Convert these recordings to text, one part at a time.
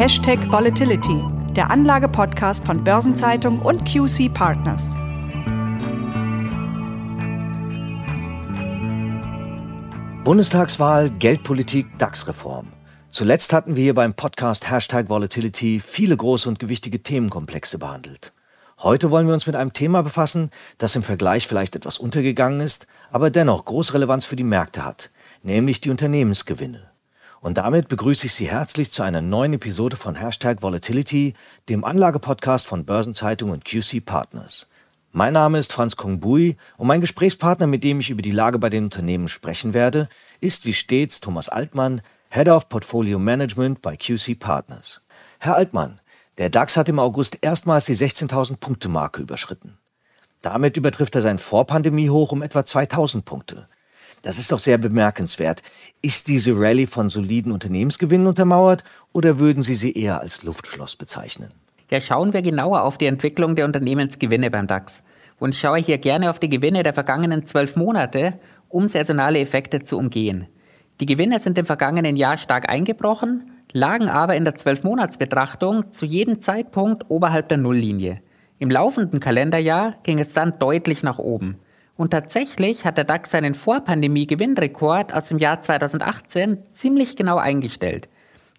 Hashtag Volatility, der Anlage-Podcast von Börsenzeitung und QC Partners. Bundestagswahl, Geldpolitik, DAX-Reform. Zuletzt hatten wir hier beim Podcast Hashtag Volatility viele große und gewichtige Themenkomplexe behandelt. Heute wollen wir uns mit einem Thema befassen, das im Vergleich vielleicht etwas untergegangen ist, aber dennoch große Relevanz für die Märkte hat, nämlich die Unternehmensgewinne. Und damit begrüße ich Sie herzlich zu einer neuen Episode von Hashtag Volatility, dem Anlagepodcast von Börsenzeitung und QC Partners. Mein Name ist Franz Kongbui und mein Gesprächspartner, mit dem ich über die Lage bei den Unternehmen sprechen werde, ist wie stets Thomas Altmann, Head of Portfolio Management bei QC Partners. Herr Altmann, der DAX hat im August erstmals die 16.000 Punkte Marke überschritten. Damit übertrifft er sein Vorpandemie-Hoch um etwa 2000 Punkte. Das ist doch sehr bemerkenswert. Ist diese Rallye von soliden Unternehmensgewinnen untermauert oder würden Sie sie eher als Luftschloss bezeichnen? Ja, schauen wir genauer auf die Entwicklung der Unternehmensgewinne beim DAX und schaue hier gerne auf die Gewinne der vergangenen zwölf Monate, um saisonale Effekte zu umgehen. Die Gewinne sind im vergangenen Jahr stark eingebrochen, lagen aber in der Zwölfmonatsbetrachtung zu jedem Zeitpunkt oberhalb der Nulllinie. Im laufenden Kalenderjahr ging es dann deutlich nach oben. Und tatsächlich hat der DAX seinen Vorpandemie-Gewinnrekord aus dem Jahr 2018 ziemlich genau eingestellt.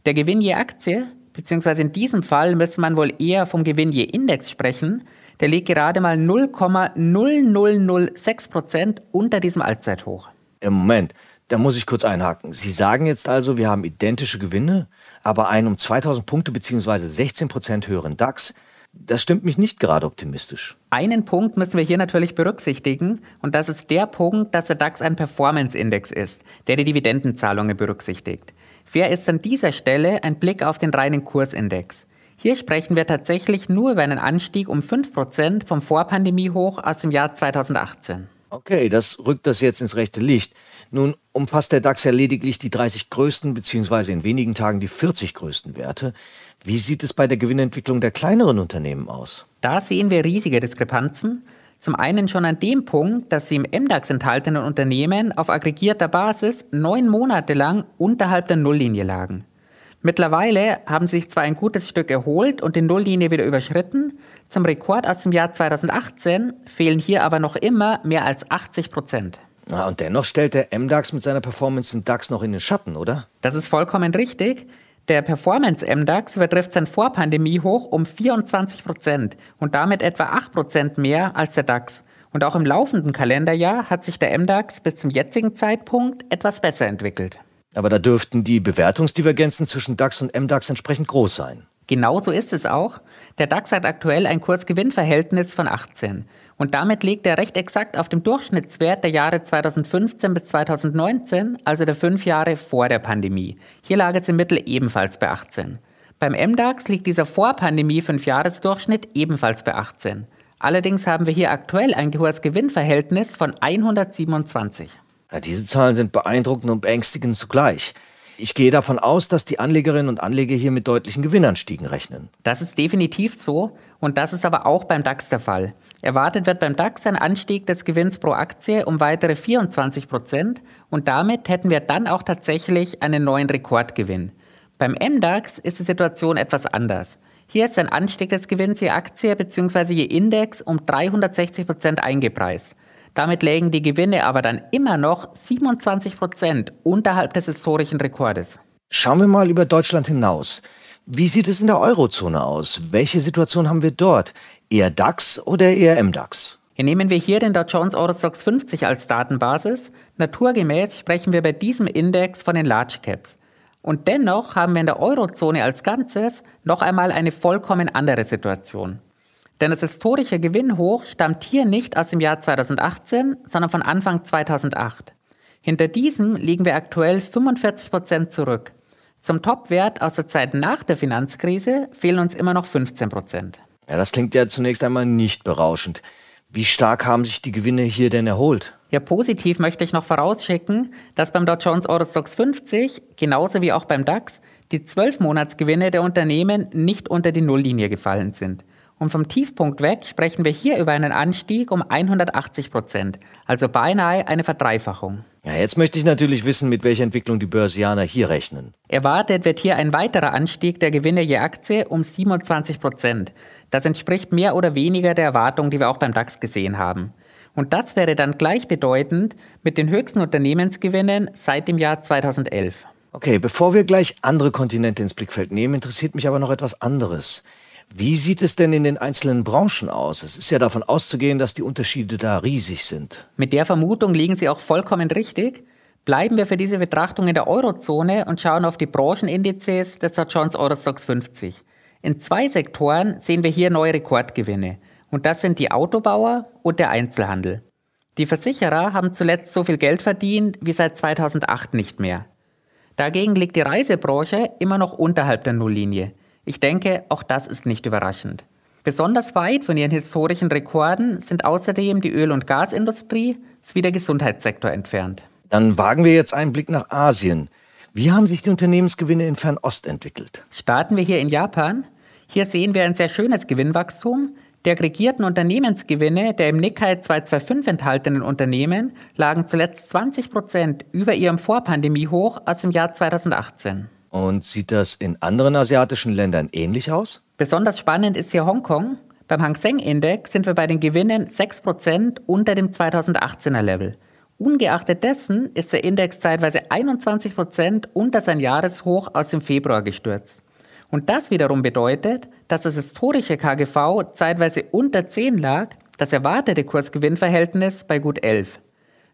Der Gewinn je Aktie, beziehungsweise in diesem Fall müsste man wohl eher vom Gewinn je Index sprechen, der liegt gerade mal 0,0006 Prozent unter diesem Allzeithoch. Im Moment, da muss ich kurz einhaken. Sie sagen jetzt also, wir haben identische Gewinne, aber einen um 2000 Punkte bzw. 16 Prozent höheren DAX. Das stimmt mich nicht gerade optimistisch. Einen Punkt müssen wir hier natürlich berücksichtigen und das ist der Punkt, dass der DAX ein Performance-Index ist, der die Dividendenzahlungen berücksichtigt. Fair ist an dieser Stelle ein Blick auf den reinen Kursindex. Hier sprechen wir tatsächlich nur über einen Anstieg um 5% vom Vorpandemiehoch aus dem Jahr 2018. Okay, das rückt das jetzt ins rechte Licht. Nun umfasst der DAX ja lediglich die 30 größten bzw. in wenigen Tagen die 40 größten Werte. Wie sieht es bei der Gewinnentwicklung der kleineren Unternehmen aus? Da sehen wir riesige Diskrepanzen. Zum einen schon an dem Punkt, dass sie im MDAX enthaltenen Unternehmen auf aggregierter Basis neun Monate lang unterhalb der Nulllinie lagen. Mittlerweile haben sie sich zwar ein gutes Stück erholt und die Nulllinie wieder überschritten, zum Rekord aus dem Jahr 2018 fehlen hier aber noch immer mehr als 80 Prozent. Ja, und dennoch stellt der MDAX mit seiner Performance den DAX noch in den Schatten, oder? Das ist vollkommen richtig. Der Performance MDAX übertrifft sein Vorpandemie-Hoch um 24 Prozent und damit etwa 8 Prozent mehr als der DAX. Und auch im laufenden Kalenderjahr hat sich der MDAX bis zum jetzigen Zeitpunkt etwas besser entwickelt. Aber da dürften die Bewertungsdivergenzen zwischen DAX und MDAX entsprechend groß sein. Genauso ist es auch. Der DAX hat aktuell ein Kursgewinnverhältnis von 18. Und damit liegt er recht exakt auf dem Durchschnittswert der Jahre 2015 bis 2019, also der fünf Jahre vor der Pandemie. Hier lag es im Mittel ebenfalls bei 18. Beim MDAX liegt dieser Vorpandemie Fünfjahresdurchschnitt ebenfalls bei 18. Allerdings haben wir hier aktuell ein hohes Gewinnverhältnis von 127. Ja, diese Zahlen sind beeindruckend und beängstigend zugleich. Ich gehe davon aus, dass die Anlegerinnen und Anleger hier mit deutlichen Gewinnanstiegen rechnen. Das ist definitiv so und das ist aber auch beim DAX der Fall. Erwartet wird beim DAX ein Anstieg des Gewinns pro Aktie um weitere 24 Prozent und damit hätten wir dann auch tatsächlich einen neuen Rekordgewinn. Beim MDAX ist die Situation etwas anders. Hier ist ein Anstieg des Gewinns je Aktie bzw. je Index um 360 Prozent eingepreist. Damit lägen die Gewinne aber dann immer noch 27 Prozent unterhalb des historischen Rekordes. Schauen wir mal über Deutschland hinaus. Wie sieht es in der Eurozone aus? Welche Situation haben wir dort? Eher DAX oder eher MDAX? Nehmen wir hier den Dow Jones Eurostox 50 als Datenbasis. Naturgemäß sprechen wir bei diesem Index von den Large Caps. Und dennoch haben wir in der Eurozone als Ganzes noch einmal eine vollkommen andere Situation. Denn das historische Gewinnhoch stammt hier nicht aus dem Jahr 2018, sondern von Anfang 2008. Hinter diesem liegen wir aktuell 45 Prozent zurück. Zum Topwert aus der Zeit nach der Finanzkrise fehlen uns immer noch 15 Prozent. Ja, das klingt ja zunächst einmal nicht berauschend. Wie stark haben sich die Gewinne hier denn erholt? Ja, positiv möchte ich noch vorausschicken, dass beim Dow Jones Eurostox 50, genauso wie auch beim DAX, die 12-Monatsgewinne der Unternehmen nicht unter die Nulllinie gefallen sind. Und vom Tiefpunkt weg sprechen wir hier über einen Anstieg um 180 Prozent, also beinahe eine Verdreifachung. Ja, jetzt möchte ich natürlich wissen, mit welcher Entwicklung die Börsianer hier rechnen. Erwartet wird hier ein weiterer Anstieg der Gewinne je Aktie um 27 Prozent. Das entspricht mehr oder weniger der Erwartung, die wir auch beim DAX gesehen haben. Und das wäre dann gleichbedeutend mit den höchsten Unternehmensgewinnen seit dem Jahr 2011. Okay, bevor wir gleich andere Kontinente ins Blickfeld nehmen, interessiert mich aber noch etwas anderes. Wie sieht es denn in den einzelnen Branchen aus? Es ist ja davon auszugehen, dass die Unterschiede da riesig sind. Mit der Vermutung liegen Sie auch vollkommen richtig. Bleiben wir für diese Betrachtung in der Eurozone und schauen auf die Branchenindizes des Dow Jones Eurostox 50. In zwei Sektoren sehen wir hier neue Rekordgewinne. Und das sind die Autobauer und der Einzelhandel. Die Versicherer haben zuletzt so viel Geld verdient wie seit 2008 nicht mehr. Dagegen liegt die Reisebranche immer noch unterhalb der Nulllinie. Ich denke, auch das ist nicht überraschend. Besonders weit von ihren historischen Rekorden sind außerdem die Öl- und Gasindustrie sowie der Gesundheitssektor entfernt. Dann wagen wir jetzt einen Blick nach Asien. Wie haben sich die Unternehmensgewinne in Fernost entwickelt? Starten wir hier in Japan. Hier sehen wir ein sehr schönes Gewinnwachstum. Die aggregierten Unternehmensgewinne der im Nikkei 225 enthaltenen Unternehmen lagen zuletzt 20 Prozent über ihrem Vorpandemie-Hoch aus dem Jahr 2018. Und sieht das in anderen asiatischen Ländern ähnlich aus? Besonders spannend ist hier Hongkong. Beim Hang Seng Index sind wir bei den Gewinnen 6% unter dem 2018er Level. Ungeachtet dessen ist der Index zeitweise 21% unter sein Jahreshoch aus dem Februar gestürzt. Und das wiederum bedeutet, dass das historische KGV zeitweise unter 10 lag, das erwartete Kursgewinnverhältnis bei gut 11.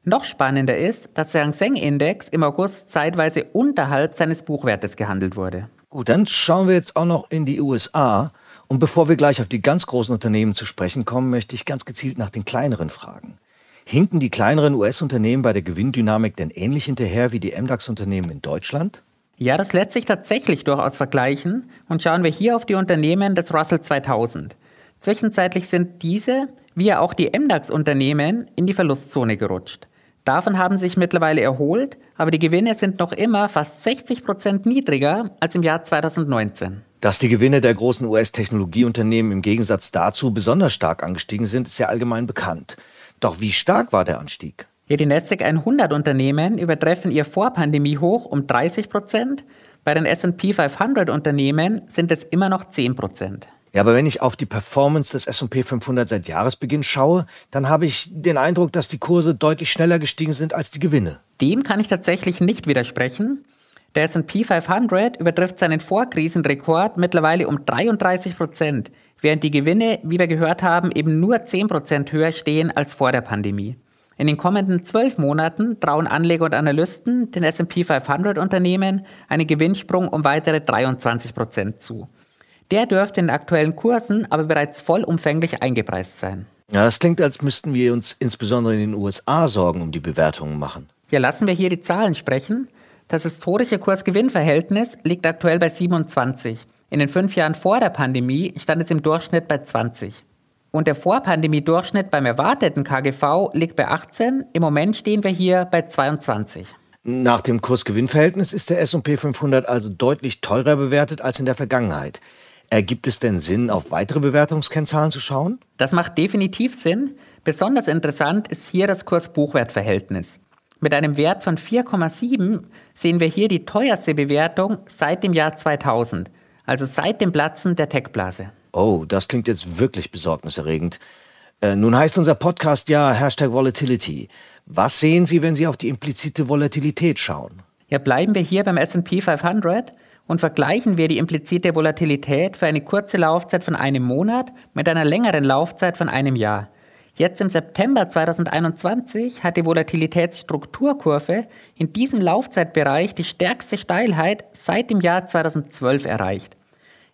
Noch spannender ist, dass der Hang Seng Index im August zeitweise unterhalb seines Buchwertes gehandelt wurde. Gut, dann schauen wir jetzt auch noch in die USA. Und bevor wir gleich auf die ganz großen Unternehmen zu sprechen kommen, möchte ich ganz gezielt nach den kleineren fragen. Hinken die kleineren US-Unternehmen bei der Gewinndynamik denn ähnlich hinterher wie die MDAX-Unternehmen in Deutschland? Ja, das lässt sich tatsächlich durchaus vergleichen und schauen wir hier auf die Unternehmen des Russell 2000. Zwischenzeitlich sind diese, wie auch die MDAX-Unternehmen, in die Verlustzone gerutscht. Davon haben sich mittlerweile erholt, aber die Gewinne sind noch immer fast 60 Prozent niedriger als im Jahr 2019. Dass die Gewinne der großen US-Technologieunternehmen im Gegensatz dazu besonders stark angestiegen sind, ist ja allgemein bekannt. Doch wie stark war der Anstieg? Ja, die Nasdaq 100 Unternehmen übertreffen ihr Vorpandemie-Hoch um 30 Prozent. Bei den S&P 500 Unternehmen sind es immer noch 10 Prozent. Ja, aber wenn ich auf die Performance des S&P 500 seit Jahresbeginn schaue, dann habe ich den Eindruck, dass die Kurse deutlich schneller gestiegen sind als die Gewinne. Dem kann ich tatsächlich nicht widersprechen. Der S&P 500 übertrifft seinen Vorkrisenrekord mittlerweile um 33 Prozent, während die Gewinne, wie wir gehört haben, eben nur 10 Prozent höher stehen als vor der Pandemie. In den kommenden zwölf Monaten trauen Anleger und Analysten den S&P 500 Unternehmen einen Gewinnsprung um weitere 23 Prozent zu. Der dürfte in aktuellen Kursen aber bereits vollumfänglich eingepreist sein. Ja, das klingt, als müssten wir uns insbesondere in den USA Sorgen um die Bewertungen machen. Ja, lassen wir hier die Zahlen sprechen. Das historische Kurs-Gewinn-Verhältnis liegt aktuell bei 27. In den fünf Jahren vor der Pandemie stand es im Durchschnitt bei 20. Und der Vorpandemie-Durchschnitt beim erwarteten KGV liegt bei 18. Im Moment stehen wir hier bei 22. Nach dem Kurs-Gewinn-Verhältnis ist der S&P 500 also deutlich teurer bewertet als in der Vergangenheit. Ergibt es denn Sinn, auf weitere Bewertungskennzahlen zu schauen? Das macht definitiv Sinn. Besonders interessant ist hier das Kurs-Buchwert-Verhältnis. Mit einem Wert von 4,7 sehen wir hier die teuerste Bewertung seit dem Jahr 2000, also seit dem Platzen der Tech-Blase. Oh, das klingt jetzt wirklich besorgniserregend. Äh, nun heißt unser Podcast ja Hashtag Volatility. Was sehen Sie, wenn Sie auf die implizite Volatilität schauen? Ja, bleiben wir hier beim S&P 500 und vergleichen wir die implizite Volatilität für eine kurze Laufzeit von einem Monat mit einer längeren Laufzeit von einem Jahr. Jetzt im September 2021 hat die Volatilitätsstrukturkurve in diesem Laufzeitbereich die stärkste Steilheit seit dem Jahr 2012 erreicht.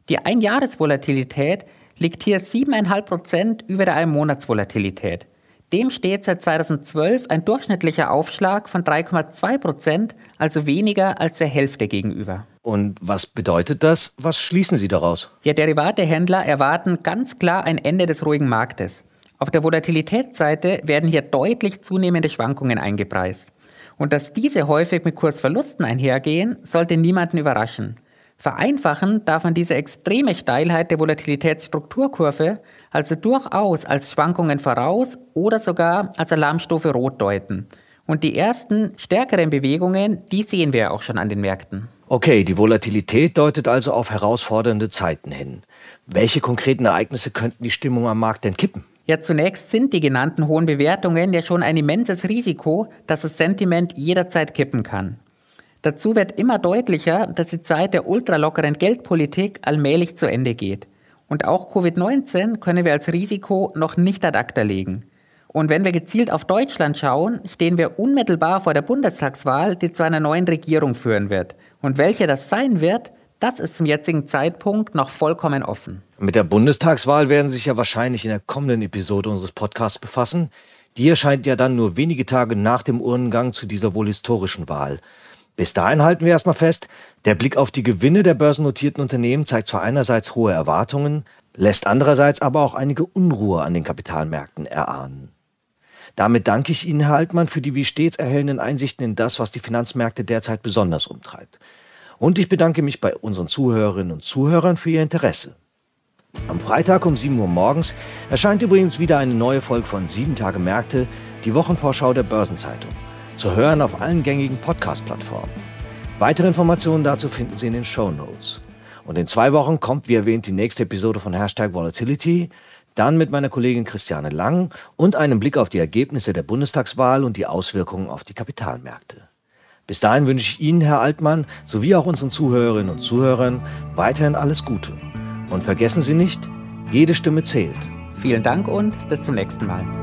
Die Einjahresvolatilität liegt hier 7,5 Prozent über der Einmonatsvolatilität. Dem steht seit 2012 ein durchschnittlicher Aufschlag von 3,2 Prozent, also weniger als der Hälfte gegenüber. Und was bedeutet das? Was schließen Sie daraus? Ja, Derivatehändler erwarten ganz klar ein Ende des ruhigen Marktes. Auf der Volatilitätsseite werden hier deutlich zunehmende Schwankungen eingepreist. Und dass diese häufig mit Kursverlusten einhergehen, sollte niemanden überraschen. Vereinfachen darf man diese extreme Steilheit der Volatilitätsstrukturkurve also durchaus als Schwankungen voraus oder sogar als Alarmstufe Rot deuten. Und die ersten stärkeren Bewegungen, die sehen wir auch schon an den Märkten. Okay, die Volatilität deutet also auf herausfordernde Zeiten hin. Welche konkreten Ereignisse könnten die Stimmung am Markt denn kippen? Ja, zunächst sind die genannten hohen Bewertungen ja schon ein immenses Risiko, dass das Sentiment jederzeit kippen kann. Dazu wird immer deutlicher, dass die Zeit der ultralockeren Geldpolitik allmählich zu Ende geht. Und auch Covid-19 können wir als Risiko noch nicht ad acta legen. Und wenn wir gezielt auf Deutschland schauen, stehen wir unmittelbar vor der Bundestagswahl, die zu einer neuen Regierung führen wird. Und welche das sein wird, das ist zum jetzigen Zeitpunkt noch vollkommen offen. Mit der Bundestagswahl werden Sie sich ja wahrscheinlich in der kommenden Episode unseres Podcasts befassen. Die erscheint ja dann nur wenige Tage nach dem Urnengang zu dieser wohl historischen Wahl. Bis dahin halten wir erstmal fest, der Blick auf die Gewinne der börsennotierten Unternehmen zeigt zwar einerseits hohe Erwartungen, lässt andererseits aber auch einige Unruhe an den Kapitalmärkten erahnen. Damit danke ich Ihnen, Herr Altmann, für die wie stets erhellenden Einsichten in das, was die Finanzmärkte derzeit besonders umtreibt. Und ich bedanke mich bei unseren Zuhörerinnen und Zuhörern für Ihr Interesse. Am Freitag um 7 Uhr morgens erscheint übrigens wieder eine neue Folge von 7 Tage Märkte, die Wochenvorschau der Börsenzeitung. Zu hören auf allen gängigen Podcast-Plattformen. Weitere Informationen dazu finden Sie in den Show Notes. Und in zwei Wochen kommt, wie erwähnt, die nächste Episode von Hashtag Volatility. Dann mit meiner Kollegin Christiane Lang und einem Blick auf die Ergebnisse der Bundestagswahl und die Auswirkungen auf die Kapitalmärkte. Bis dahin wünsche ich Ihnen, Herr Altmann, sowie auch unseren Zuhörerinnen und Zuhörern weiterhin alles Gute. Und vergessen Sie nicht, jede Stimme zählt. Vielen Dank und bis zum nächsten Mal.